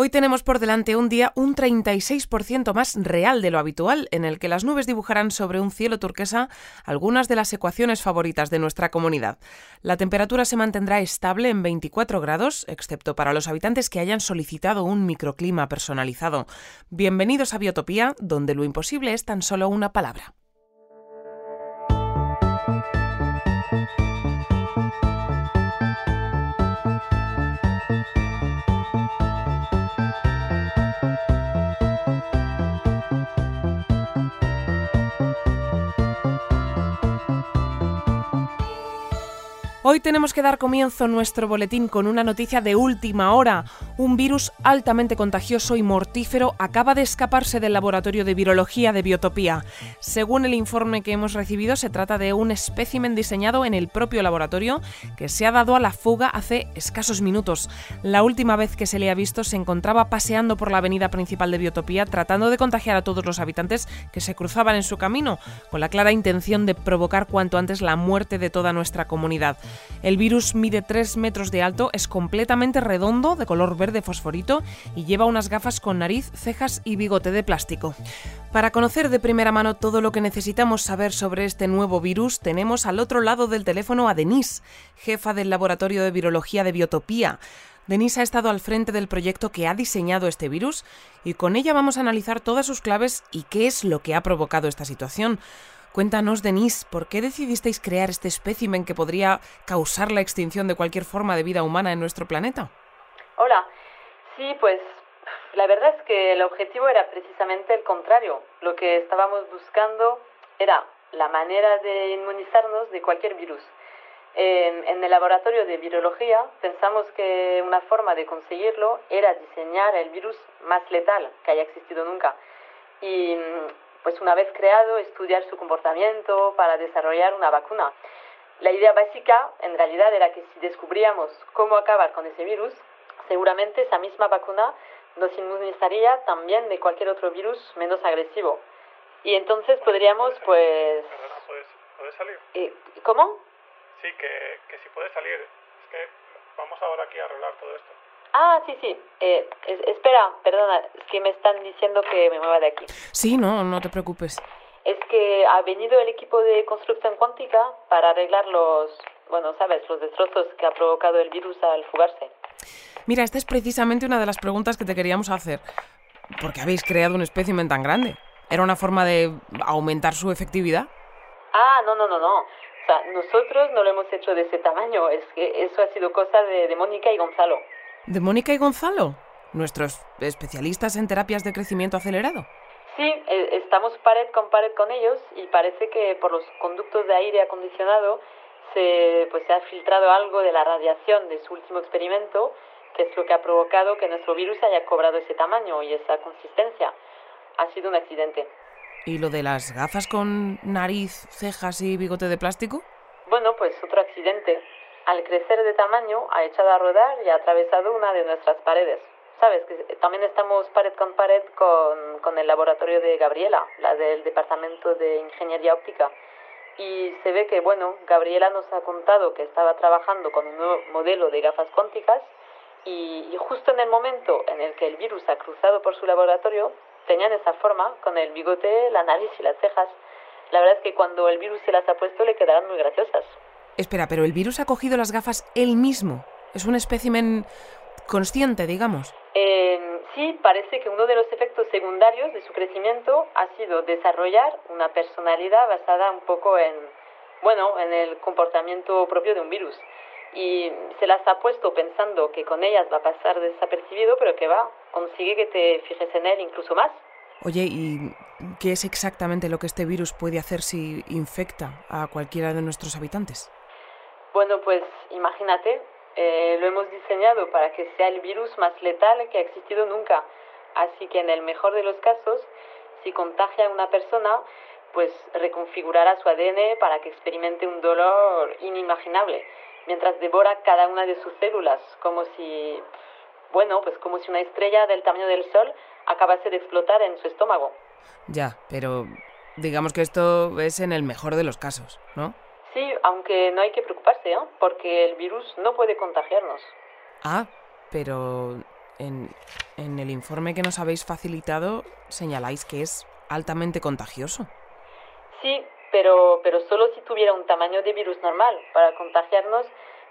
Hoy tenemos por delante un día un 36% más real de lo habitual, en el que las nubes dibujarán sobre un cielo turquesa algunas de las ecuaciones favoritas de nuestra comunidad. La temperatura se mantendrá estable en 24 grados, excepto para los habitantes que hayan solicitado un microclima personalizado. Bienvenidos a Biotopía, donde lo imposible es tan solo una palabra. Hoy tenemos que dar comienzo nuestro boletín con una noticia de última hora. Un virus altamente contagioso y mortífero acaba de escaparse del laboratorio de virología de Biotopía. Según el informe que hemos recibido, se trata de un espécimen diseñado en el propio laboratorio que se ha dado a la fuga hace escasos minutos. La última vez que se le ha visto se encontraba paseando por la avenida principal de Biotopía tratando de contagiar a todos los habitantes que se cruzaban en su camino, con la clara intención de provocar cuanto antes la muerte de toda nuestra comunidad. El virus mide 3 metros de alto, es completamente redondo, de color verde fosforito y lleva unas gafas con nariz, cejas y bigote de plástico. Para conocer de primera mano todo lo que necesitamos saber sobre este nuevo virus, tenemos al otro lado del teléfono a Denise, jefa del Laboratorio de Virología de Biotopía. Denise ha estado al frente del proyecto que ha diseñado este virus y con ella vamos a analizar todas sus claves y qué es lo que ha provocado esta situación. Cuéntanos, Denise, ¿por qué decidisteis crear este espécimen que podría causar la extinción de cualquier forma de vida humana en nuestro planeta? Hola. Sí, pues la verdad es que el objetivo era precisamente el contrario. Lo que estábamos buscando era la manera de inmunizarnos de cualquier virus. En, el laboratorio de virología pensamos que una forma de conseguirlo era diseñar el virus más letal que haya existido nunca. Y pues una vez creado, estudiar su comportamiento para desarrollar una vacuna. La idea básica, en realidad, era que si descubríamos cómo acabar con ese virus, seguramente esa misma vacuna nos inmunizaría también de cualquier otro virus menos agresivo. Y entonces podríamos, pues... ¿puedes, salir? Eh, ¿Cómo? Sí, que, que si puedes salir. Es que vamos ahora aquí a arreglar todo esto. Ah, sí, sí. Eh, espera, perdona, es que me están diciendo que me mueva de aquí. Sí, no, no te preocupes. Es que ha venido el equipo de construcción cuántica para arreglar los, bueno, sabes, los destrozos que ha provocado el virus al fugarse. Mira, esta es precisamente una de las preguntas que te queríamos hacer. ¿Por qué habéis creado un espécimen tan grande? ¿Era una forma de aumentar su efectividad? Ah, no, no, no, no. O sea, nosotros no lo hemos hecho de ese tamaño. Es que eso ha sido cosa de, de Mónica y Gonzalo. ¿De Mónica y Gonzalo? ¿Nuestros especialistas en terapias de crecimiento acelerado? Sí, e, estamos pared con pared con ellos y parece que por los conductos de aire acondicionado se, pues, se ha filtrado algo de la radiación de su último experimento, que es lo que ha provocado que nuestro virus haya cobrado ese tamaño y esa consistencia. Ha sido un accidente. ¿Y lo de las gafas con nariz, cejas y bigote de plástico? Bueno, pues otro accidente al crecer de tamaño, ha echado a rodar y ha atravesado una de nuestras paredes. Sabes que también estamos pared con pared con, el laboratorio de Gabriela, la del Departamento de Ingeniería Óptica. Y se ve que, bueno, Gabriela nos ha contado que estaba trabajando con un nuevo modelo de gafas cuánticas y, y, justo en el momento en el que el virus ha cruzado por su laboratorio, tenían esa forma, con el bigote, la nariz y las cejas. La verdad es que cuando el virus se las ha puesto le quedarán muy graciosas. Espera, pero el virus ha cogido las gafas él mismo. Es un espécimen consciente, digamos. Eh, sí, parece que uno de los efectos secundarios de su crecimiento ha sido desarrollar una personalidad basada un poco en, bueno, en el comportamiento propio de un virus. Y se las ha puesto pensando que con ellas va a pasar desapercibido, pero que va, consigue que te fijes en él incluso más. Oye, ¿y qué es exactamente lo que este virus puede hacer si infecta a cualquiera de nuestros habitantes? Bueno, pues imagínate, eh, lo hemos diseñado para que sea el virus más letal que ha existido nunca. Así que en el mejor de los casos, si contagia a una persona, pues reconfigurará su ADN para que experimente un dolor inimaginable, mientras devora cada una de sus células, como si, bueno, pues como si una estrella del tamaño del Sol acabase de explotar en su estómago. Ya, pero digamos que esto es en el mejor de los casos, ¿no? Sí, aunque no hay que preocuparse, ¿eh? porque el virus no puede contagiarnos. Ah, pero en, en el informe que nos habéis facilitado señaláis que es altamente contagioso. Sí, pero, pero solo si tuviera un tamaño de virus normal. Para contagiarnos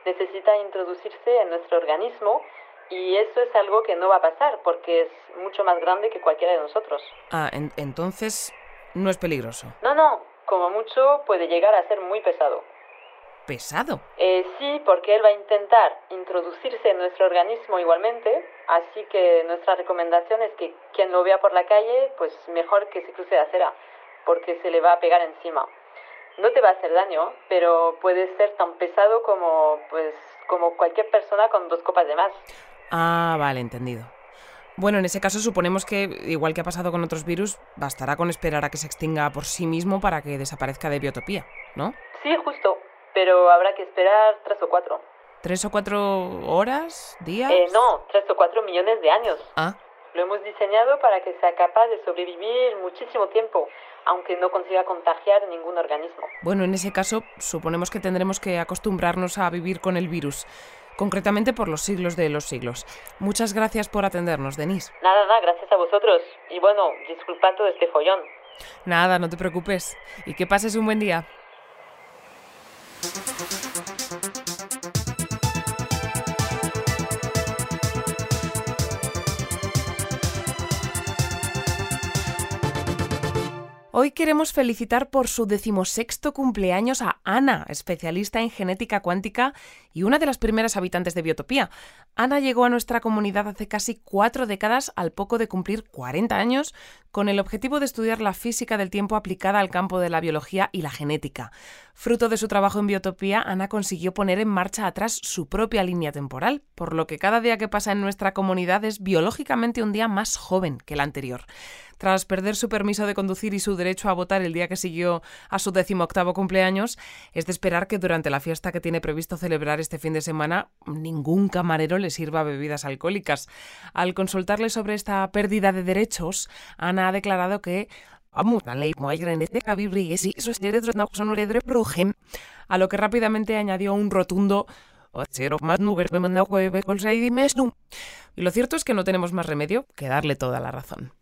necesita introducirse en nuestro organismo y eso es algo que no va a pasar porque es mucho más grande que cualquiera de nosotros. Ah, en- entonces no es peligroso. No, no, como mucho puede llegar a ser muy pesado. Pesado. Eh, sí, porque él va a intentar introducirse en nuestro organismo igualmente, así que nuestra recomendación es que quien lo vea por la calle, pues mejor que se cruce la acera, porque se le va a pegar encima. No te va a hacer daño, pero puede ser tan pesado como, pues, como cualquier persona con dos copas de más. Ah, vale, entendido. Bueno, en ese caso suponemos que, igual que ha pasado con otros virus, bastará con esperar a que se extinga por sí mismo para que desaparezca de biotopía, ¿no? Sí, justo, pero habrá que esperar tres o cuatro. ¿Tres o cuatro horas? ¿Días? Eh, no, tres o cuatro millones de años. Ah, Lo hemos diseñado para que sea capaz de sobrevivir muchísimo tiempo, aunque no consiga contagiar ningún organismo. bueno, en ese caso suponemos que tendremos que acostumbrarnos a vivir con el virus, concretamente por los siglos de los siglos. Muchas gracias por atendernos, Denise. Nada, nada, gracias a vosotros. Y bueno, disculpad todo este follón. Nada, no te preocupes. Y que pases un buen día. Hoy queremos felicitar por su decimosexto cumpleaños a Ana, especialista en genética cuántica y una de las primeras habitantes de Biotopía. Ana llegó a nuestra comunidad hace casi cuatro décadas al poco de cumplir 40 años con el objetivo de estudiar la física del tiempo aplicada al campo de la biología y la genética. Fruto de su trabajo en Biotopía, Ana consiguió poner en marcha atrás su propia línea temporal, por lo que cada día que pasa en nuestra comunidad es biológicamente un día más joven que el anterior. Tras perder su permiso de conducir y su derecho a votar el día que siguió a su decimoctavo cumpleaños, es de esperar que durante la fiesta que tiene previsto celebrar este fin de semana ningún camarero le sirva bebidas alcohólicas. Al consultarle sobre esta pérdida de derechos, Ana ha declarado que Vamos, la ley y no son. A lo que rápidamente añadió un rotundo "Cero más nubes me manda jueves con seis y mes no". Y lo cierto es que no tenemos más remedio que darle toda la razón.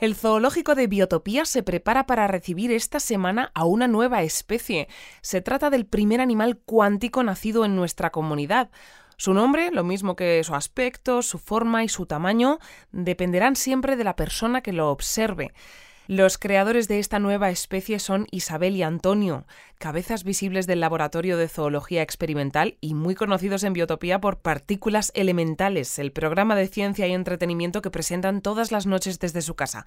El zoológico de Biotopía se prepara para recibir esta semana a una nueva especie. Se trata del primer animal cuántico nacido en nuestra comunidad. Su nombre, lo mismo que su aspecto, su forma y su tamaño, dependerán siempre de la persona que lo observe. Los creadores de esta nueva especie son Isabel y Antonio, cabezas visibles del Laboratorio de Zoología Experimental y muy conocidos en Biotopía por Partículas Elementales, el programa de ciencia y entretenimiento que presentan todas las noches desde su casa.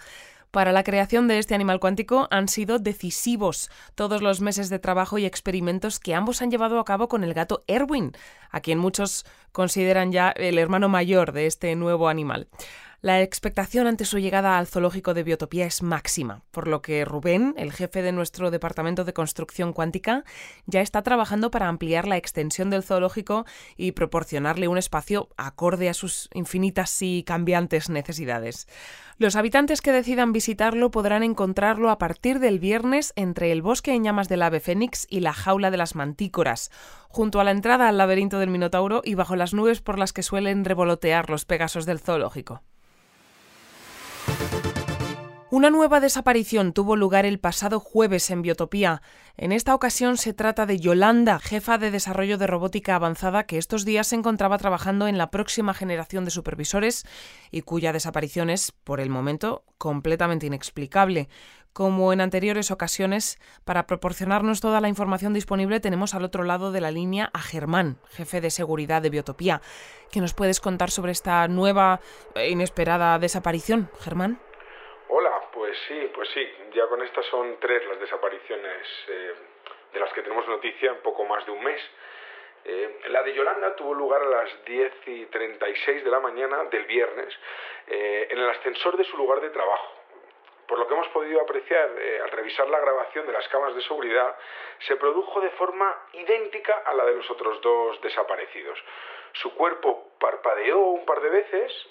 Para la creación de este animal cuántico han sido decisivos todos los meses de trabajo y experimentos que ambos han llevado a cabo con el gato Erwin, a quien muchos consideran ya el hermano mayor de este nuevo animal. La expectación ante su llegada al zoológico de Biotopía es máxima, por lo que Rubén, el jefe de nuestro departamento de construcción cuántica, ya está trabajando para ampliar la extensión del zoológico y proporcionarle un espacio acorde a sus infinitas y cambiantes necesidades. Los habitantes que decidan visitarlo podrán encontrarlo a partir del viernes entre el bosque en llamas del ave fénix y la jaula de las mantícoras, junto a la entrada al laberinto del Minotauro y bajo las nubes por las que suelen revolotear los pegasos del zoológico. Una nueva desaparición tuvo lugar el pasado jueves en Biotopía. En esta ocasión se trata de Yolanda, jefa de desarrollo de robótica avanzada, que estos días se encontraba trabajando en la próxima generación de supervisores y cuya desaparición es, por el momento, completamente inexplicable. Como en anteriores ocasiones, para proporcionarnos toda la información disponible tenemos al otro lado de la línea a Germán, jefe de seguridad de Biotopía. ¿Qué nos puedes contar sobre esta nueva e inesperada desaparición, Germán? Pues sí, pues sí, ya con estas son tres las desapariciones eh, de las que tenemos noticia en poco más de un mes. Eh, la de Yolanda tuvo lugar a las 10 y 36 de la mañana del viernes eh, en el ascensor de su lugar de trabajo. Por lo que hemos podido apreciar al revisar la grabación de las cámaras de seguridad, se produjo de forma idéntica a la de los otros dos desaparecidos. Su cuerpo parpadeó un par de veces,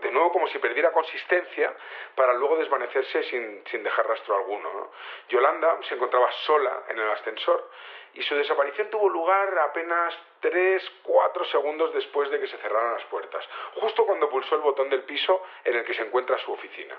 de nuevo como si perdiera consistencia, para luego desvanecerse sin, sin dejar rastro alguno. Yolanda se encontraba sola en el ascensor y su desaparición tuvo lugar apenas 3, 4 segundos después de que se cerraran las puertas, justo cuando pulsó el botón del piso en el que se encuentra su oficina.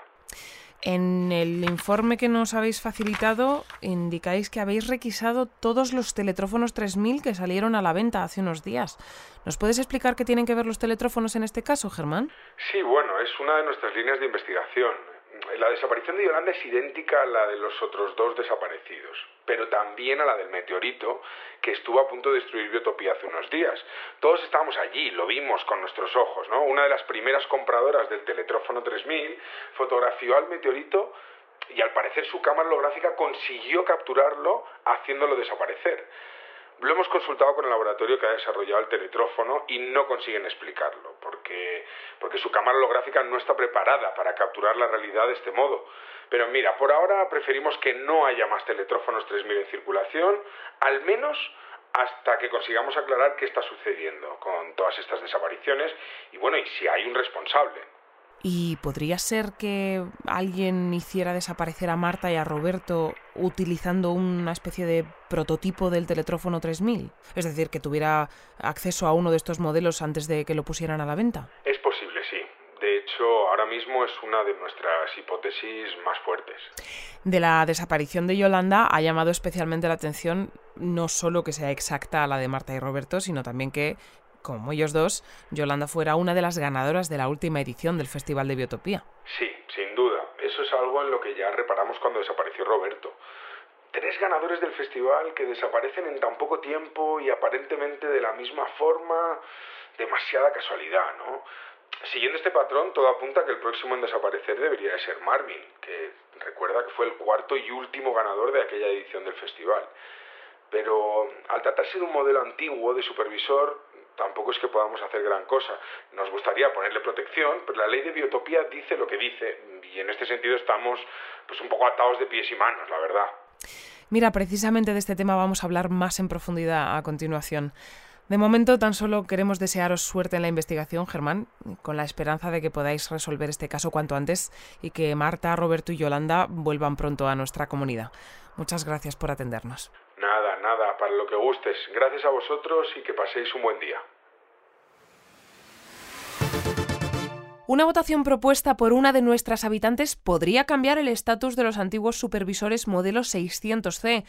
En el informe que nos habéis facilitado indicáis que habéis requisado todos los teletrófonos 3000 que salieron a la venta hace unos días. ¿Nos puedes explicar qué tienen que ver los teletrófonos en este caso, Germán? Sí, bueno, es una de nuestras líneas de investigación. La desaparición de Yolanda es idéntica a la de los otros dos desaparecidos, pero también a la del meteorito que estuvo a punto de destruir Biotopía hace unos días. Todos estábamos allí, lo vimos con nuestros ojos, ¿no? Una de las primeras compradoras del teletrófono 3000 fotografió al meteorito y al parecer su cámara holográfica consiguió capturarlo haciéndolo desaparecer. Lo hemos consultado con el laboratorio que ha desarrollado el teletrófono y no consiguen explicarlo, porque, porque su cámara holográfica no está preparada para capturar la realidad de este modo. Pero mira, por ahora preferimos que no haya más teletrófonos 3000 en circulación, al menos hasta que consigamos aclarar qué está sucediendo con todas estas desapariciones y bueno, y si hay un responsable. ¿Y podría ser que alguien hiciera desaparecer a Marta y a Roberto utilizando una especie de prototipo del teletrófono 3000? Es decir, que tuviera acceso a uno de estos modelos antes de que lo pusieran a la venta. Es posible, sí. De hecho, ahora mismo es una de nuestras hipótesis más fuertes. De la desaparición de Yolanda ha llamado especialmente la atención no solo que sea exacta a la de Marta y Roberto, sino también que como ellos dos, Yolanda fuera una de las ganadoras de la última edición del Festival de Biotopía. Sí, sin duda. Eso es algo en lo que ya reparamos cuando desapareció Roberto. Tres ganadores del festival que desaparecen en tan poco tiempo y aparentemente de la misma forma. Demasiada casualidad, ¿no? Siguiendo este patrón, todo apunta a que el próximo en desaparecer debería de ser Marvin, que recuerda que fue el cuarto y último ganador de aquella edición del festival. Pero al tratarse de un modelo antiguo de supervisor, tampoco es que podamos hacer gran cosa. Nos gustaría ponerle protección, pero la ley de biotopía dice lo que dice y en este sentido estamos pues un poco atados de pies y manos, la verdad. Mira, precisamente de este tema vamos a hablar más en profundidad a continuación. De momento tan solo queremos desearos suerte en la investigación, Germán, con la esperanza de que podáis resolver este caso cuanto antes y que Marta, Roberto y Yolanda vuelvan pronto a nuestra comunidad. Muchas gracias por atendernos. Nada, para lo que gustes. Gracias a vosotros y que paséis un buen día. Una votación propuesta por una de nuestras habitantes podría cambiar el estatus de los antiguos supervisores modelo 600C.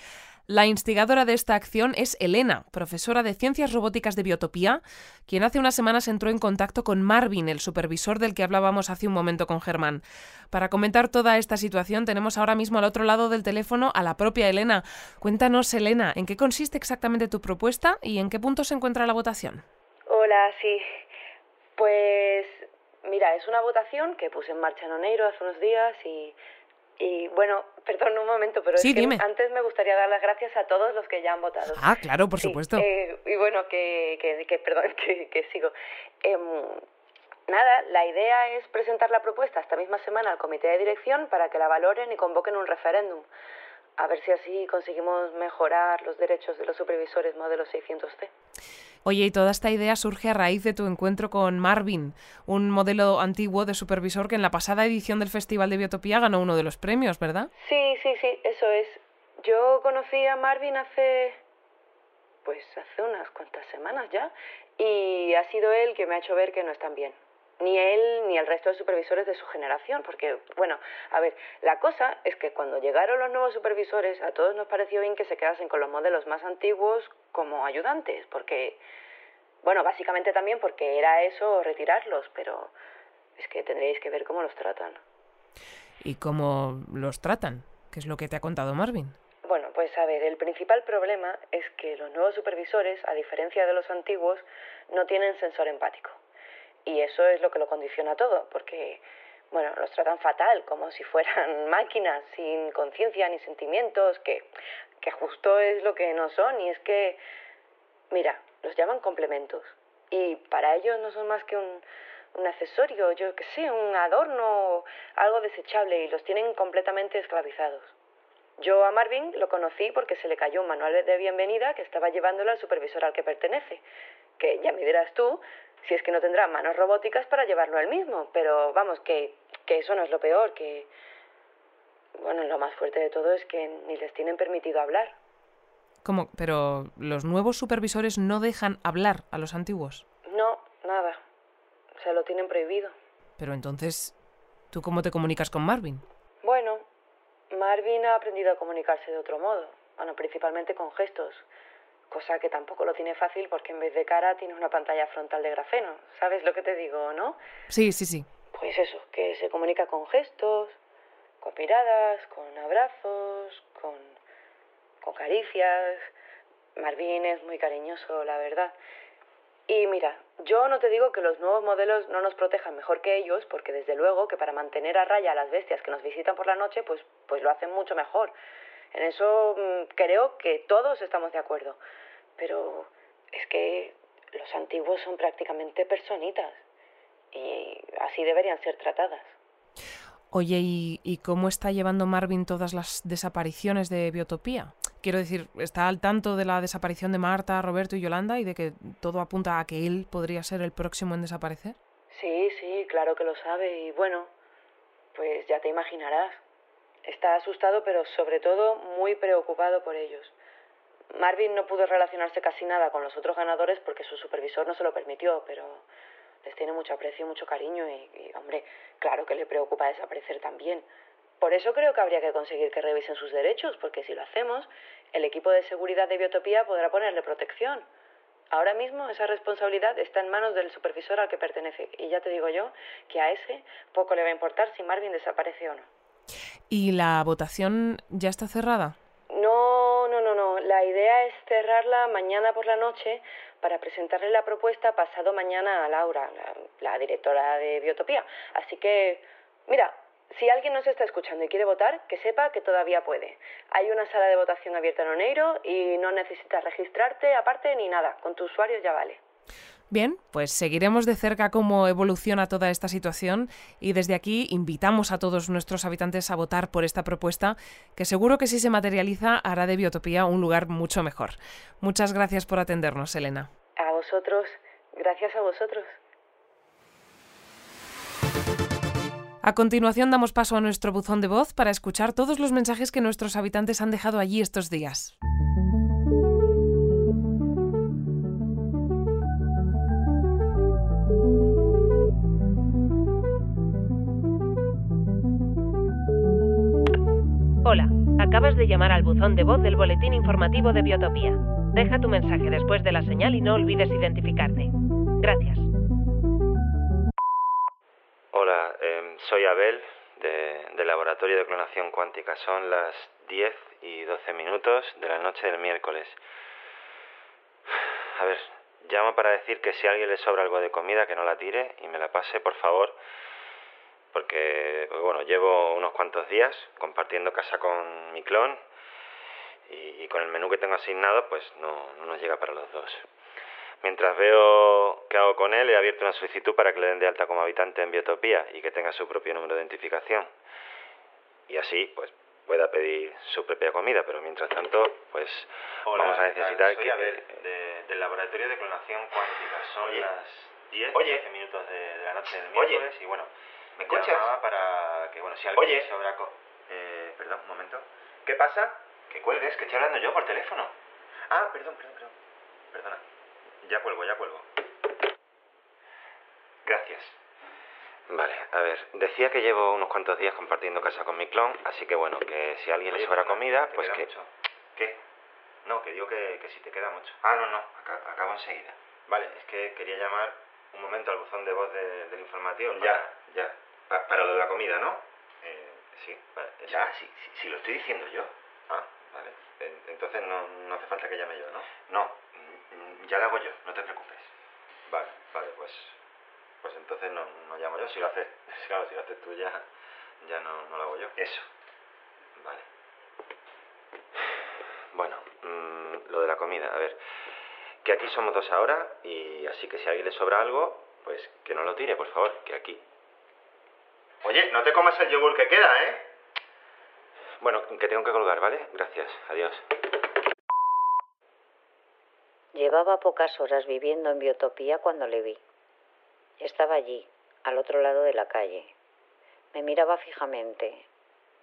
La instigadora de esta acción es Elena, profesora de Ciencias Robóticas de Biotopía, quien hace unas semanas entró en contacto con Marvin, el supervisor del que hablábamos hace un momento con Germán. Para comentar toda esta situación tenemos ahora mismo al otro lado del teléfono a la propia Elena. Cuéntanos, Elena, ¿en qué consiste exactamente tu propuesta y en qué punto se encuentra la votación? Hola, sí. Pues mira, es una votación que puse en marcha en Oneiro hace unos días y y bueno, perdón un momento, pero es que antes me gustaría dar las gracias a todos los que ya han votado. Ah, claro, por supuesto. Eh, y bueno, que, que, que perdón, que, que sigo. Eh, nada, la idea es presentar la propuesta esta misma semana al comité de dirección para que la valoren y convoquen un referéndum. A ver si así conseguimos mejorar los derechos de los supervisores modelo 600C. Oye, y toda esta idea surge a raíz de tu encuentro con Marvin, un modelo antiguo de supervisor que en la pasada edición del Festival de Biotopía ganó uno de los premios, ¿verdad? Sí, sí, sí, eso es. Yo conocí a Marvin hace... pues hace unas cuantas semanas ya, y ha sido él que me ha hecho ver que no están bien ni él ni el resto de supervisores de su generación, porque, bueno, a ver, la cosa es que cuando llegaron los nuevos supervisores, a todos nos pareció bien que se quedasen con los modelos más antiguos como ayudantes, porque, bueno, básicamente también porque era eso retirarlos, pero es que tendréis que ver cómo los tratan. ¿Y cómo los tratan? ¿Qué es lo que te ha contado Marvin? Bueno, pues a ver, el principal problema es que los nuevos supervisores, a diferencia de los antiguos, no tienen sensor empático. Y eso es lo que lo condiciona todo, porque, bueno, los tratan fatal, como si fueran máquinas sin conciencia ni sentimientos, que, que justo es lo que no son. Y es que, mira, los llaman complementos. Y para ellos no son más que un, un accesorio, yo qué sé, un adorno, algo desechable, y los tienen completamente esclavizados. Yo a Marvin lo conocí porque se le cayó un manual de bienvenida que estaba llevándolo al supervisor al que pertenece, que ya me dirás tú si es que no tendrá manos robóticas para llevarlo él mismo. Pero vamos, que, que eso no es lo peor, que... Bueno, lo más fuerte de todo es que ni les tienen permitido hablar. ¿Cómo? Pero los nuevos supervisores no dejan hablar a los antiguos. No, nada. Se lo tienen prohibido. Pero entonces, ¿tú cómo te comunicas con Marvin? Bueno, Marvin ha aprendido a comunicarse de otro modo. Bueno, principalmente con gestos. Cosa que tampoco lo tiene fácil porque en vez de cara tiene una pantalla frontal de grafeno. ¿Sabes lo que te digo, no? Sí, sí, sí. Pues eso, que se comunica con gestos, con miradas, con abrazos, con, con caricias. Marvin es muy cariñoso, la verdad. Y mira, yo no te digo que los nuevos modelos no nos protejan mejor que ellos, porque desde luego que para mantener a raya a las bestias que nos visitan por la noche, pues, pues lo hacen mucho mejor. En eso mm, creo que todos estamos de acuerdo. Pero es que los antiguos son prácticamente personitas y así deberían ser tratadas. Oye, ¿y, ¿y, cómo está llevando Marvin todas las desapariciones de Biotopía? Quiero decir, ¿está al tanto de la desaparición de Marta, Roberto y Yolanda y de que todo apunta a que él podría ser el próximo en desaparecer? Sí, sí, claro que lo sabe y bueno, pues ya te imaginarás. Está asustado, pero sobre todo muy preocupado por ellos. Marvin no pudo relacionarse casi nada con los otros ganadores porque su supervisor no se lo permitió, pero les tiene mucho aprecio mucho cariño y, y, hombre, claro que le preocupa desaparecer también. Por eso creo que habría que conseguir que revisen sus derechos, porque si lo hacemos, el equipo de seguridad de Biotopía podrá ponerle protección. Ahora mismo esa responsabilidad está en manos del supervisor al que pertenece, y ya te digo yo que a ese poco le va a importar si Marvin desaparece o no. ¿Y la votación ya está cerrada? No, no, no, no. La idea es cerrarla mañana por la noche para presentarle la propuesta pasado mañana a Laura, la, directora de Biotopía. Así que, mira, si alguien nos está escuchando y quiere votar, que sepa que todavía puede. Hay una sala de votación abierta en Oneiro y no necesitas registrarte aparte ni nada. Con tu usuario ya vale. Bien, pues seguiremos de cerca cómo evoluciona toda esta situación y desde aquí invitamos a todos nuestros habitantes a votar por esta propuesta que seguro que si se materializa hará de Biotopía un lugar mucho mejor. Muchas gracias por atendernos, Elena. A vosotros, gracias a vosotros. A continuación damos paso a nuestro buzón de voz para escuchar todos los mensajes que nuestros habitantes han dejado allí estos días. Acabas de llamar al buzón de voz del Boletín Informativo de Biotopía. Deja tu mensaje después de la señal y no olvides identificarte. Gracias. Hola, eh, soy Abel, de, del Laboratorio de Clonación Cuántica. Son las 10 y 12 minutos de la noche del miércoles. A ver, llamo para decir que si a alguien le sobra algo de comida, que no la tire y me la pase, por favor. Porque, bueno, llevo unos cuantos días compartiendo casa con mi clon y, y con el menú que tengo asignado, pues no, no nos llega para los dos. Mientras veo qué hago con él, he abierto una solicitud para que le den de alta como habitante en Biotopía y que tenga su propio número de identificación. Y así, pues, pueda pedir su propia comida, pero mientras tanto, pues, Hola, vamos a necesitar soy que... Abel, de- del Laboratorio de Clonación Cuántica. Son Oye. las 10, Oye. 12 minutos de, de la noche del Oye. miércoles y bueno, ¿Me escuchas? llamaba para que, bueno, si alguien Oye. sobra... Eh, perdón, un momento. ¿Qué pasa? Que cuelgues, que estoy hablando yo por teléfono. Ah, perdón, perdón, perdón. Perdona. Ya cuelgo, ya cuelgo. Gracias. Vale, a ver, decía que llevo unos cuantos días compartiendo casa con mi clon, así que bueno, que si a alguien le sobra comida, ¿te pues queda que... mucho? ¿Qué? No, que digo que, que si te queda mucho. Ah, no, no, aca- acabo enseguida. Vale, es que quería llamar un momento al buzón de voz de- del informativo. Ya, para- ya. Pa- para lo de la comida, ¿no? Eh, sí, vale. Ya, si, si, si lo estoy diciendo yo. Ah, vale. En- Entonces no, no hace falta que llame yo, ¿no? No, mm, ya lo hago yo, no te preocupes. Vale, vale, pues pues entonces no, no llamo yo. Si lo haces, claro, si lo haces tú ya, ya no, no lo hago yo. Eso. Vale. Bueno, mm, lo de la comida, a ver. Que aquí somos dos ahora y así que si a alguien le sobra algo, pues que no lo tire, por favor, que aquí. Oye, no te comas el yogur que queda, ¿eh? Bueno, que tengo que colgar, ¿vale? Gracias, adiós. Llevaba pocas horas viviendo en Biotopía cuando le vi. Estaba allí, al otro lado de la calle. Me miraba fijamente.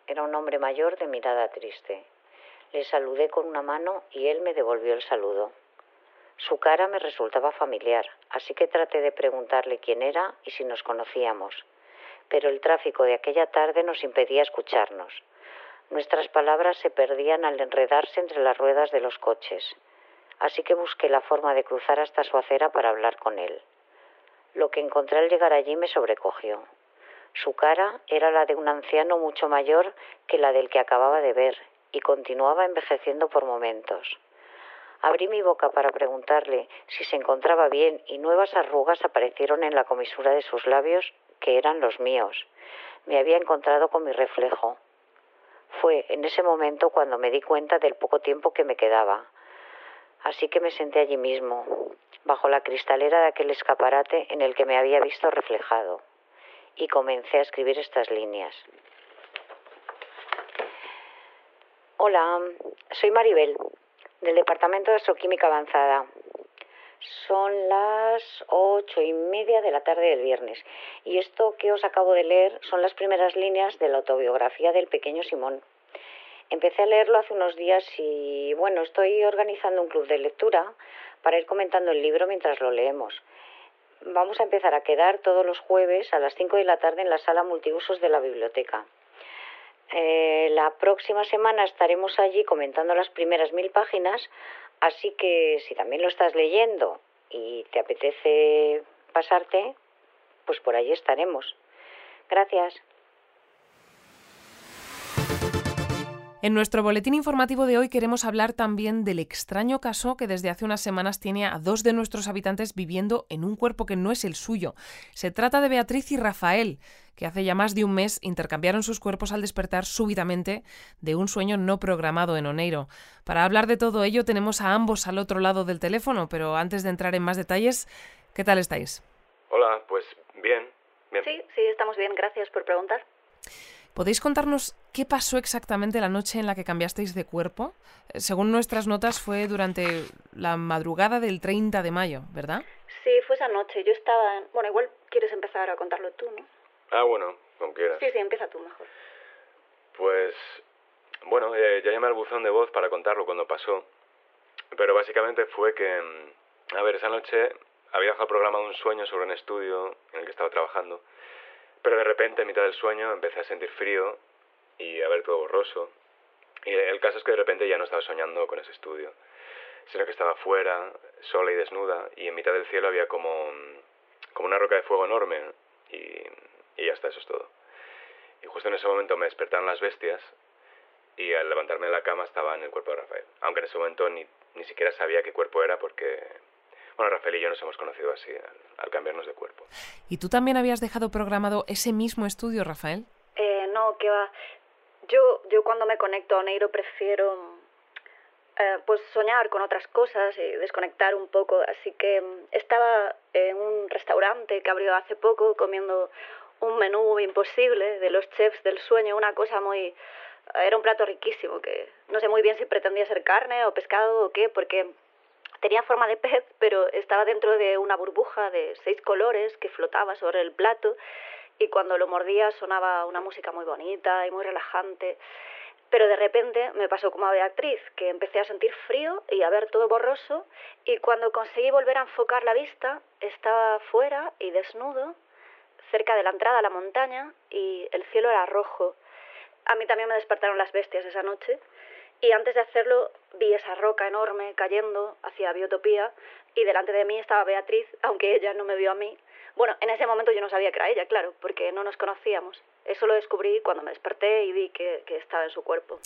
Era un hombre mayor de mirada triste. Le saludé con una mano y él me devolvió el saludo. Su cara me resultaba familiar, así que traté de preguntarle quién era y si nos conocíamos. Pero el tráfico de aquella tarde nos impedía escucharnos. Nuestras palabras se perdían al enredarse entre las ruedas de los coches, así que busqué la forma de cruzar hasta su acera para hablar con él. Lo que encontré al llegar allí me sobrecogió. Su cara era la de un anciano mucho mayor que la del que acababa de ver y continuaba envejeciendo por momentos. Abrí mi boca para preguntarle si se encontraba bien y nuevas arrugas aparecieron en la comisura de sus labios, que eran los míos. Me había encontrado con mi reflejo. Fue en ese momento cuando me di cuenta del poco tiempo que me quedaba. Así que me senté allí mismo, bajo la cristalera de aquel escaparate en el que me había visto reflejado, y comencé a escribir estas líneas. Hola, soy Maribel, del Departamento de Astroquímica Avanzada. Son las ocho y media de la tarde del viernes y esto que os acabo de leer son las primeras líneas de la autobiografía del pequeño Simón. Empecé a leerlo hace unos días y bueno, estoy organizando un club de lectura para ir comentando el libro mientras lo leemos. Vamos a empezar a quedar todos los jueves a las cinco de la tarde en la sala multiusos de la biblioteca. Eh, la próxima semana estaremos allí comentando las primeras mil páginas, así que si también lo estás leyendo y te apetece pasarte, pues por allí estaremos. Gracias. En nuestro boletín informativo de hoy queremos hablar también del extraño caso que desde hace unas semanas tiene a dos de nuestros habitantes viviendo en un cuerpo que no es el suyo. Se trata de Beatriz y Rafael, que hace ya más de un mes intercambiaron sus cuerpos al despertar súbitamente de un sueño no programado en Oneiro. Para hablar de todo ello tenemos a ambos al otro lado del teléfono, pero antes de entrar en más detalles, ¿qué tal estáis? Hola, pues bien, bien. Sí, sí, estamos bien, gracias por preguntar. ¿Podéis contarnos qué pasó exactamente la noche en la que cambiasteis de cuerpo? Eh, según nuestras notas fue durante la madrugada del 30 de mayo, ¿verdad? Sí, fue esa noche. Yo estaba... En... Bueno, igual quieres empezar a contarlo tú, ¿no? Ah, bueno, como quieras. Sí, sí, empieza tú mejor. Pues... Bueno, eh, ya llamé al buzón de voz para contarlo cuando pasó. Pero básicamente fue que... mm, A ver, esa noche había dejado programado un sueño sobre un estudio en el que estaba trabajando. Pero de repente, en mitad del sueño, empecé a sentir frío y a ver todo borroso. Y el caso es que de repente ya no estaba soñando con ese estudio, sino que estaba fuera, sola y desnuda, y en mitad del cielo había como, como una roca de fuego enorme, y, y ya está, eso es todo. Y justo en ese momento me despertaron las bestias, y al levantarme de la cama estaba en el cuerpo de Rafael. Aunque en ese momento ni, ni siquiera sabía qué cuerpo era porque, bueno, Rafael y yo nos hemos conocido así, al, al cambiarnos de cuerpo. ¿Y tú también habías dejado programado ese mismo estudio, Rafael? Eh, no, que va. Yo, yo cuando me conecto a Oneiro prefiero eh, pues soñar con otras cosas y desconectar un poco. Así que mm, estaba en un restaurante que abrió hace poco comiendo un menú imposible de los chefs del sueño, una cosa muy... Era un plato riquísimo que no sé muy bien si pretendía ser carne o pescado o qué, porque tenía forma de pez, pero estaba dentro de una burbuja de seis colores que flotaba sobre el plato y cuando lo mordía sonaba una música muy bonita y muy relajante. Pero de repente me pasó como a Beatriz, que empecé a sentir frío y a ver todo borroso y cuando conseguí volver a enfocar la vista estaba fuera y desnudo, cerca de la entrada a la montaña y el cielo era rojo. A mí también me despertaron las bestias esa noche y antes de hacerlo vi esa roca enorme cayendo hacia Biotopía y delante de mí estaba Beatriz, aunque ella no me vio a mí. Bueno, en ese momento yo no sabía que era ella, claro, porque no nos conocíamos. Eso lo descubrí cuando me desperté y vi que, que estaba en su cuerpo.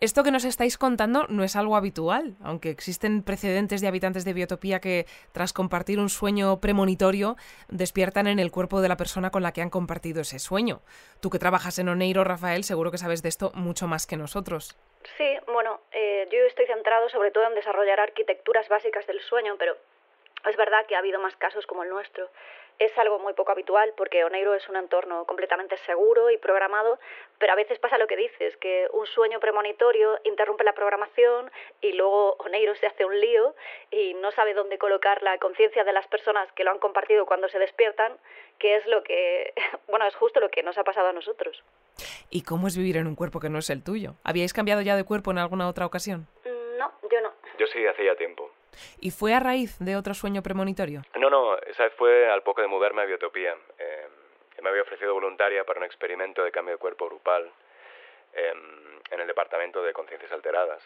Esto que nos estáis contando no es algo habitual, aunque existen precedentes de habitantes de Biotopía que, tras compartir un sueño premonitorio, despiertan en el cuerpo de la persona con la que han compartido ese sueño. Tú que trabajas en Oneiro, Rafael, seguro que sabes de esto mucho más que nosotros. Sí, bueno, eh, yo estoy centrado sobre todo en desarrollar arquitecturas básicas del sueño, pero Es verdad que ha habido más casos como el nuestro. Es algo muy poco habitual porque Oneiro es un entorno completamente seguro y programado, pero a veces pasa lo que dices, que un sueño premonitorio interrumpe la programación y luego Oneiro se hace un lío y no sabe dónde colocar la conciencia de las personas que lo han compartido cuando se despiertan, que es lo que, bueno, es justo lo que nos ha pasado a nosotros. ¿Y cómo es vivir en un cuerpo que no es el tuyo? ¿Habíais cambiado ya de cuerpo en alguna otra ocasión? Mm, no, yo no. Yo sí, hace ya tiempo. ¿Y fue a raíz de otro sueño premonitorio? No, no, esa vez fue al poco de mudarme a Biotopía. Eh, me había ofrecido voluntaria para un experimento de cambio de cuerpo grupal em, en el departamento de conciencias alteradas.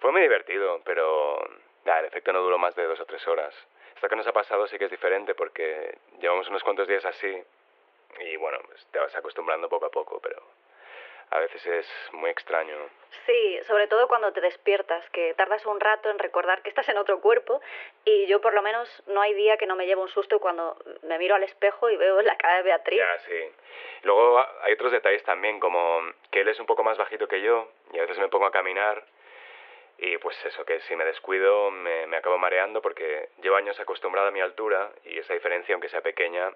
Fue muy divertido, pero el efecto no duró más de dos o tres horas. Esto que nos ha pasado sí que es diferente porque llevamos unos cuantos días así y bueno, pues te vas acostumbrando poco a poco, pero a veces es muy extraño. Sí, sobre todo cuando te despiertas, que tardas un rato en recordar que estás en otro cuerpo y yo por lo menos no hay día que no me lleve un susto cuando me miro al espejo y veo la cara de Beatriz. Ya, sí. Luego hay otros detalles también, como que él es un poco más bajito que yo y a veces me pongo a caminar y pues eso, que si me descuido me, me acabo mareando porque llevo años acostumbrado a mi altura y esa diferencia, aunque sea pequeña,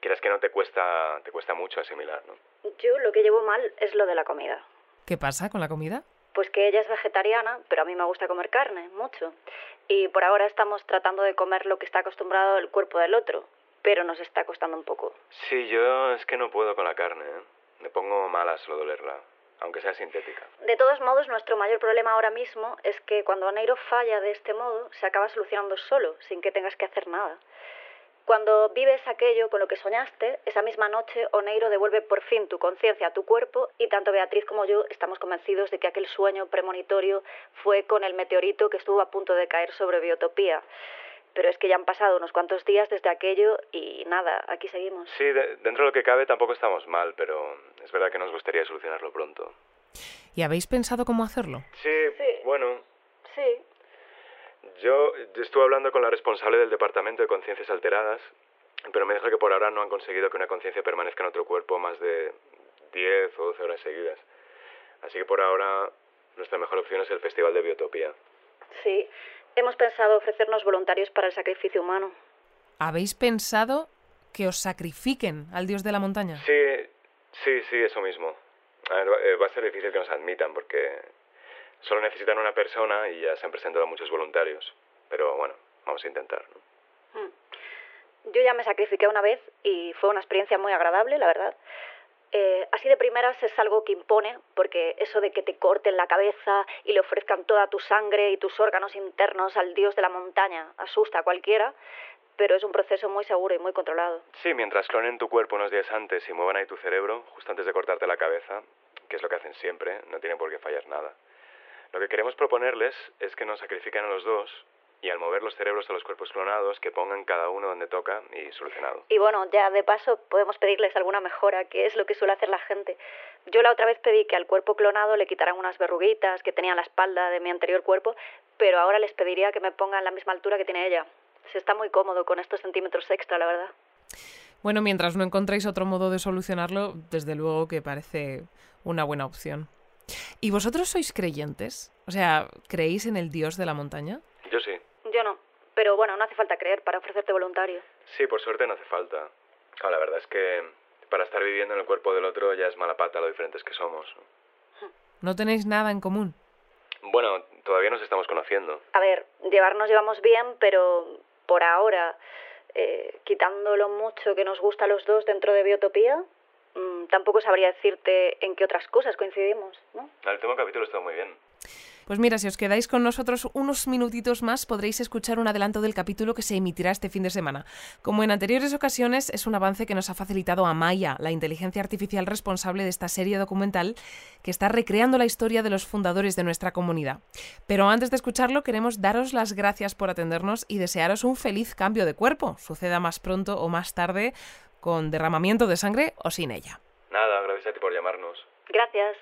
quieras que no te cuesta, te cuesta mucho asimilar, ¿no? Yo lo que llevo mal es lo de la comida. ¿Qué pasa con la comida? Pues que ella es vegetariana, pero a mí me gusta comer carne, mucho. Y por ahora estamos tratando de comer lo que está acostumbrado el cuerpo del otro, pero nos está costando un poco. Sí, yo es que no puedo con la carne, ¿eh? Me pongo mala solo dolerla, aunque sea sintética. De todos modos, nuestro mayor problema ahora mismo es que cuando Aneiro falla de este modo, se acaba solucionando solo, sin que tengas que hacer nada. Cuando vives aquello con lo que soñaste, esa misma noche Oneiro devuelve por fin tu conciencia a tu cuerpo y tanto Beatriz como yo estamos convencidos de que aquel sueño premonitorio fue con el meteorito que estuvo a punto de caer sobre Biotopía. Pero es que ya han pasado unos cuantos días desde aquello y nada, aquí seguimos. Sí, dentro de lo que cabe tampoco estamos mal, pero es verdad que nos gustaría solucionarlo pronto. ¿Y habéis pensado cómo hacerlo? Sí, sí. bueno. Yo estuve hablando con la responsable del Departamento de Conciencias Alteradas, pero me dijo que por ahora no han conseguido que una conciencia permanezca en otro cuerpo más de 10 o 12 horas seguidas. Así que por ahora nuestra mejor opción es el Festival de Biotopía. Sí, hemos pensado ofrecernos voluntarios para el sacrificio humano. ¿Habéis pensado que os sacrifiquen al dios de la montaña? Sí, sí, sí, eso mismo. A ver, eh, va a ser difícil que nos admitan porque Solo necesitan una persona y ya se han presentado muchos voluntarios. Pero bueno, vamos a intentar. ¿no? Hmm. Yo ya me sacrifiqué una vez y fue una experiencia muy agradable, la verdad. Eh, así de primeras es algo que impone, porque eso de que te corten la cabeza y le ofrezcan toda tu sangre y tus órganos internos al dios de la montaña asusta a cualquiera, pero es un proceso muy seguro y muy controlado. Sí, mientras clonen tu cuerpo unos días antes y muevan ahí tu cerebro, justo antes de cortarte la cabeza, que es lo que hacen siempre, no tiene por qué fallar nada. Lo que queremos proponerles es que nos sacrifiquen a los dos y al mover los cerebros a los cuerpos clonados, que pongan cada uno donde toca y solucionado. Y bueno, ya de paso podemos pedirles alguna mejora, que es lo que suele hacer la gente. Yo la otra vez pedí que al cuerpo clonado le quitaran unas verruguitas que tenía en la espalda de mi anterior cuerpo, pero ahora les pediría que me pongan la misma altura que tiene ella. Se está muy cómodo con estos centímetros extra, la verdad. Bueno, mientras no encontréis otro modo de solucionarlo, desde luego que parece una buena opción. ¿Y vosotros sois creyentes? O sea, ¿creéis en el dios de la montaña? Yo sí. Yo no. Pero bueno, no hace falta creer para ofrecerte voluntario. Sí, por suerte no hace falta. la verdad es que para estar viviendo en el cuerpo del otro ya es mala pata lo diferentes que somos. ¿No tenéis nada en común? Bueno, todavía nos estamos conociendo. A ver, llevarnos llevamos bien, pero por ahora, eh, quitando lo mucho que nos gusta a los dos dentro de Biotopía, Mm, tampoco sabría decirte en qué otras cosas coincidimos, ¿no? El último capítulo está muy bien. Pues mira, si os quedáis con nosotros unos minutitos más, podréis escuchar un adelanto del capítulo que se emitirá este fin de semana. Como en anteriores ocasiones, es un avance que nos ha facilitado Amaya, la inteligencia artificial responsable de esta serie documental que está recreando la historia de los fundadores de nuestra comunidad. Pero antes de escucharlo, queremos daros las gracias por atendernos y desearos un feliz cambio de cuerpo, suceda más pronto o más tarde, con derramamiento de sangre o sin ella. Nada, gracias a ti por llamarnos. Gracias.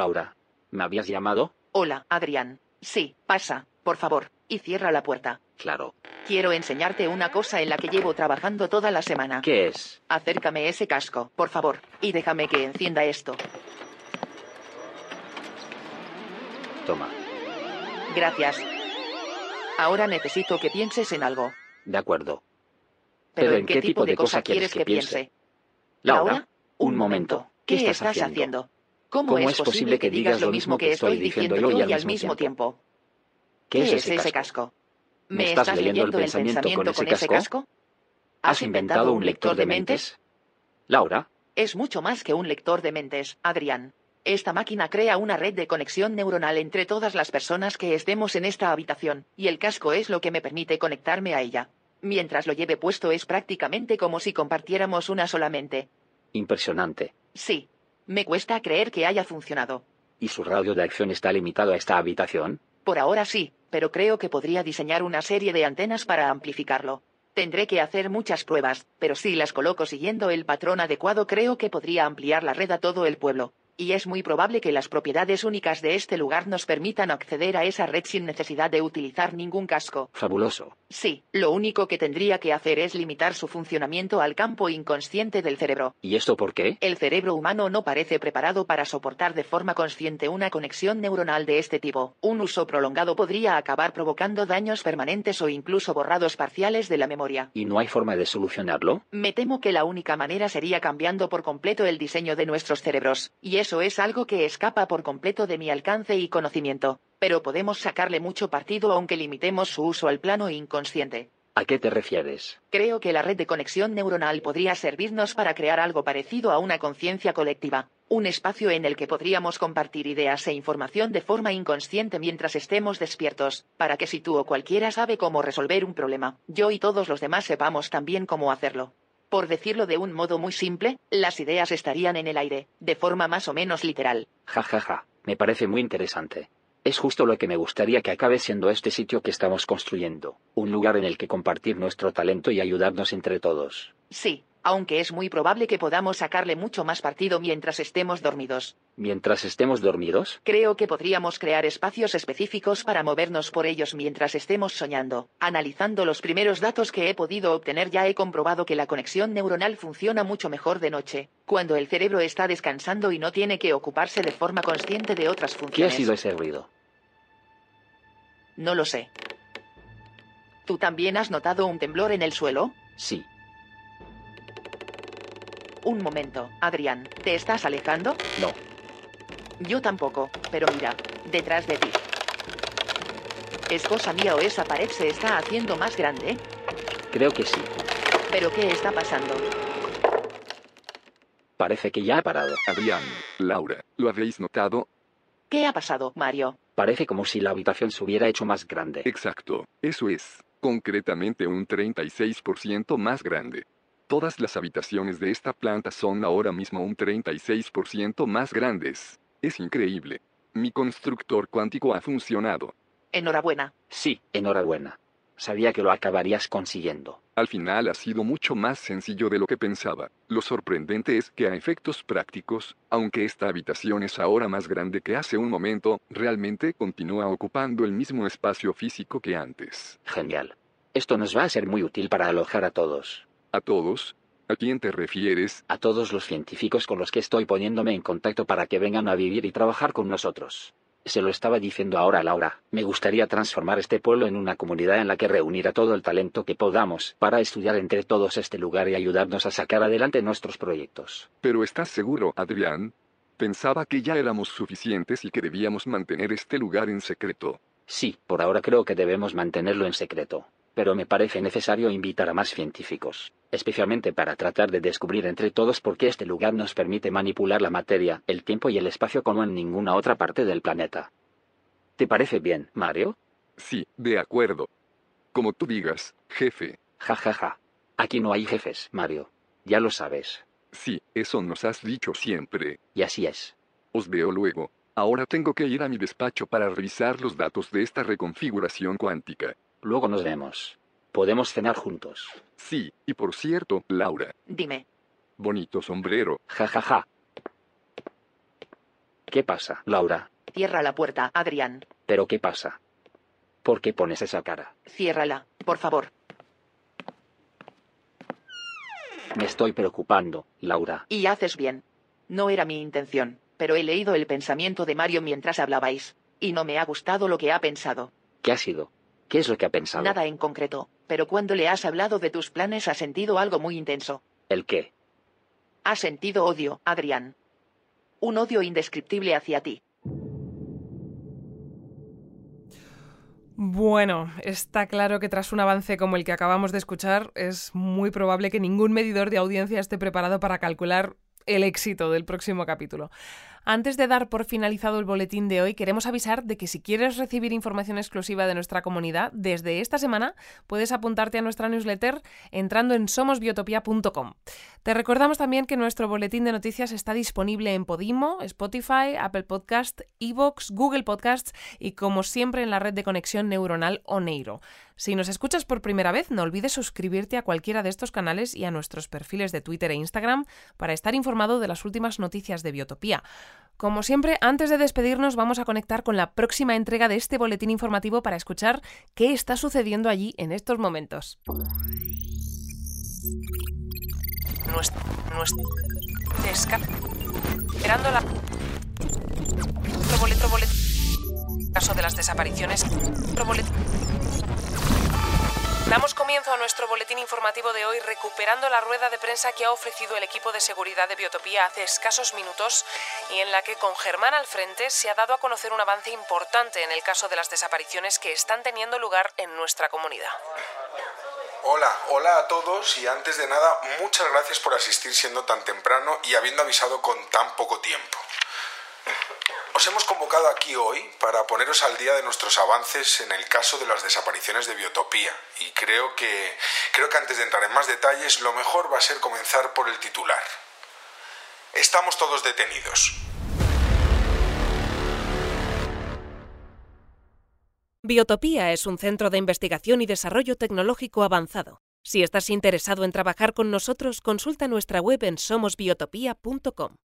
Laura. ¿Me habías llamado? Hola, Adrián. Sí, pasa, por favor, y cierra la puerta. Claro. Quiero enseñarte una cosa en la que llevo trabajando toda la semana. ¿Qué es? Acércame ese casco, por favor, y déjame que encienda esto. Toma. Gracias. Ahora necesito que pienses en algo. De acuerdo. ¿Pero, en qué, tipo de cosa quieres que piense? Laura, un momento. ¿Qué, estás, haciendo? ¿Cómo, es posible que digas lo mismo que estoy diciendo yo y al mismo tiempo? ¿Qué es ese casco? ¿Me estás leyendo el pensamiento con ese casco? ¿Has inventado un lector de mentes? Laura. Es mucho más que un lector de mentes, Adrián. Esta máquina crea una red de conexión neuronal entre todas las personas que estemos en esta habitación, y el casco es lo que me permite conectarme a ella. Mientras lo lleve puesto es prácticamente como si compartiéramos una sola mente. Impresionante. Sí. Me cuesta creer que haya funcionado. ¿Y su radio de acción está limitado a esta habitación? Por ahora sí, pero creo que podría diseñar una serie de antenas para amplificarlo. Tendré que hacer muchas pruebas, pero si las coloco siguiendo el patrón adecuado creo que podría ampliar la red a todo el pueblo y es muy probable que las propiedades únicas de este lugar nos permitan acceder a esa red sin necesidad de utilizar ningún casco. Fabuloso. Sí, lo único que tendría que hacer es limitar su funcionamiento al campo inconsciente del cerebro. ¿Y esto por qué? El cerebro humano no parece preparado para soportar de forma consciente una conexión neuronal de este tipo. Un uso prolongado podría acabar provocando daños permanentes o incluso borrados parciales de la memoria. ¿Y no hay forma de solucionarlo? Me temo que la única manera sería cambiando por completo el diseño de nuestros cerebros, y es eso es algo que escapa por completo de mi alcance y conocimiento, pero podemos sacarle mucho partido aunque limitemos su uso al plano inconsciente. ¿A qué te refieres? Creo que la red de conexión neuronal podría servirnos para crear algo parecido a una conciencia colectiva, un espacio en el que podríamos compartir ideas e información de forma inconsciente mientras estemos despiertos, para que si tú o cualquiera sabe cómo resolver un problema, yo y todos los demás sepamos también cómo hacerlo. Por decirlo de un modo muy simple, las ideas estarían en el aire, de forma más o menos literal. Ja, ja, ja. Me parece muy interesante. Es justo lo que me gustaría que acabe siendo este sitio que estamos construyendo, un lugar en el que compartir nuestro talento y ayudarnos entre todos. Sí, aunque es muy probable que podamos sacarle mucho más partido mientras estemos dormidos. ¿Mientras estemos dormidos? Creo que podríamos crear espacios específicos para movernos por ellos mientras estemos soñando. Analizando los primeros datos que he podido obtener ya he comprobado que la conexión neuronal funciona mucho mejor de noche, cuando el cerebro está descansando y no tiene que ocuparse de forma consciente de otras funciones. ¿Qué ha sido ese ruido? No lo sé. ¿Tú también has notado un temblor en el suelo? Sí. Un momento, Adrián, ¿te estás alejando? No. Yo tampoco, pero mira, detrás de ti. ¿Es cosa mía o esa pared se está haciendo más grande? Creo que sí. ¿Pero qué está pasando? Parece que ya ha parado. Adrián, Laura, ¿lo habéis notado? ¿Qué ha pasado, Mario? Parece como si la habitación se hubiera hecho más grande. Exacto, eso es, concretamente un 36% más grande. Todas las habitaciones de esta planta son ahora mismo un 36% más grandes. Es increíble. Mi constructor cuántico ha funcionado. Enhorabuena. Sí, enhorabuena. Sabía que lo acabarías consiguiendo. Al final ha sido mucho más sencillo de lo que pensaba. Lo sorprendente es que a efectos prácticos, aunque esta habitación es ahora más grande que hace un momento, realmente continúa ocupando el mismo espacio físico que antes. Genial. Esto nos va a ser muy útil para alojar a todos. ¿A todos? ¿A quién te refieres? A todos los científicos con los que estoy poniéndome en contacto para que vengan a vivir y trabajar con nosotros. Se lo estaba diciendo ahora a Laura. Me gustaría transformar este pueblo en una comunidad en la que reunir a todo el talento que podamos para estudiar entre todos este lugar y ayudarnos a sacar adelante nuestros proyectos. Pero ¿estás seguro, Adrián? Pensaba que ya éramos suficientes y que debíamos mantener este lugar en secreto. Sí, por ahora creo que debemos mantenerlo en secreto pero me parece necesario invitar a más científicos, especialmente para tratar de descubrir entre todos por qué este lugar nos permite manipular la materia, el tiempo y el espacio como en ninguna otra parte del planeta. ¿Te parece bien, Mario? Sí, de acuerdo. Como tú digas, jefe. Ja, ja, ja. Aquí no hay jefes, Mario. Ya lo sabes. Sí, eso nos has dicho siempre. Y así es. Os veo luego. Ahora tengo que ir a mi despacho para revisar los datos de esta reconfiguración cuántica. Luego nos vemos. Podemos cenar juntos. Sí, y por cierto, Laura. Dime. Bonito sombrero. Ja, ja, ja. ¿Qué pasa, Laura? Cierra la puerta, Adrián. ¿Pero qué pasa? ¿Por qué pones esa cara? Ciérrala, por favor. Me estoy preocupando, Laura. Y haces bien. No era mi intención, pero he leído el pensamiento de Mario mientras hablabais. Y no me ha gustado lo que ha pensado. ¿Qué ha sido? ¿Qué es lo que ha pensado? Nada en concreto, pero cuando le has hablado de tus planes ha sentido algo muy intenso. ¿El qué? Ha sentido odio, Adrián. Un odio indescriptible hacia ti. Bueno, está claro que tras un avance como el que acabamos de escuchar, es muy probable que ningún medidor de audiencia esté preparado para calcular el éxito del próximo capítulo. Antes de dar por finalizado el boletín de hoy, queremos avisar de que si quieres recibir información exclusiva de nuestra comunidad, desde esta semana puedes apuntarte a nuestra newsletter entrando en somosbiotopia.com. Te recordamos también que nuestro boletín de noticias está disponible en Podimo, Spotify, Apple Podcast, Evox, Google Podcasts y como siempre en la red de conexión neuronal Oneiro. Si nos escuchas por primera vez, no olvides suscribirte a cualquiera de estos canales y a nuestros perfiles de Twitter e Instagram para estar informado de las últimas noticias de Biotopía. Como siempre, antes de despedirnos vamos a conectar con la próxima entrega de este boletín informativo para escuchar qué está sucediendo allí en estos momentos. Nuestro, nuestro, esperando la boleto, boleto, caso de las desapariciones, boleto. Damos comienzo a nuestro boletín informativo de hoy recuperando la rueda de prensa que ha ofrecido el equipo de seguridad de Biotopía hace escasos minutos y en la que con Germán al frente se ha dado a conocer un avance importante en el caso de las desapariciones que están teniendo lugar en nuestra comunidad. Hola, hola a todos y antes de nada muchas gracias por asistir siendo tan temprano y habiendo avisado con tan poco tiempo. Os hemos convocado aquí hoy para poneros al día de nuestros avances en el caso de las desapariciones de Biotopía y creo que creo que antes de entrar en más detalles lo mejor va a ser comenzar por el titular. Estamos todos detenidos. Biotopía es un centro de investigación y desarrollo tecnológico avanzado. Si estás interesado en trabajar con nosotros, consulta nuestra web en somosbiotopía.com.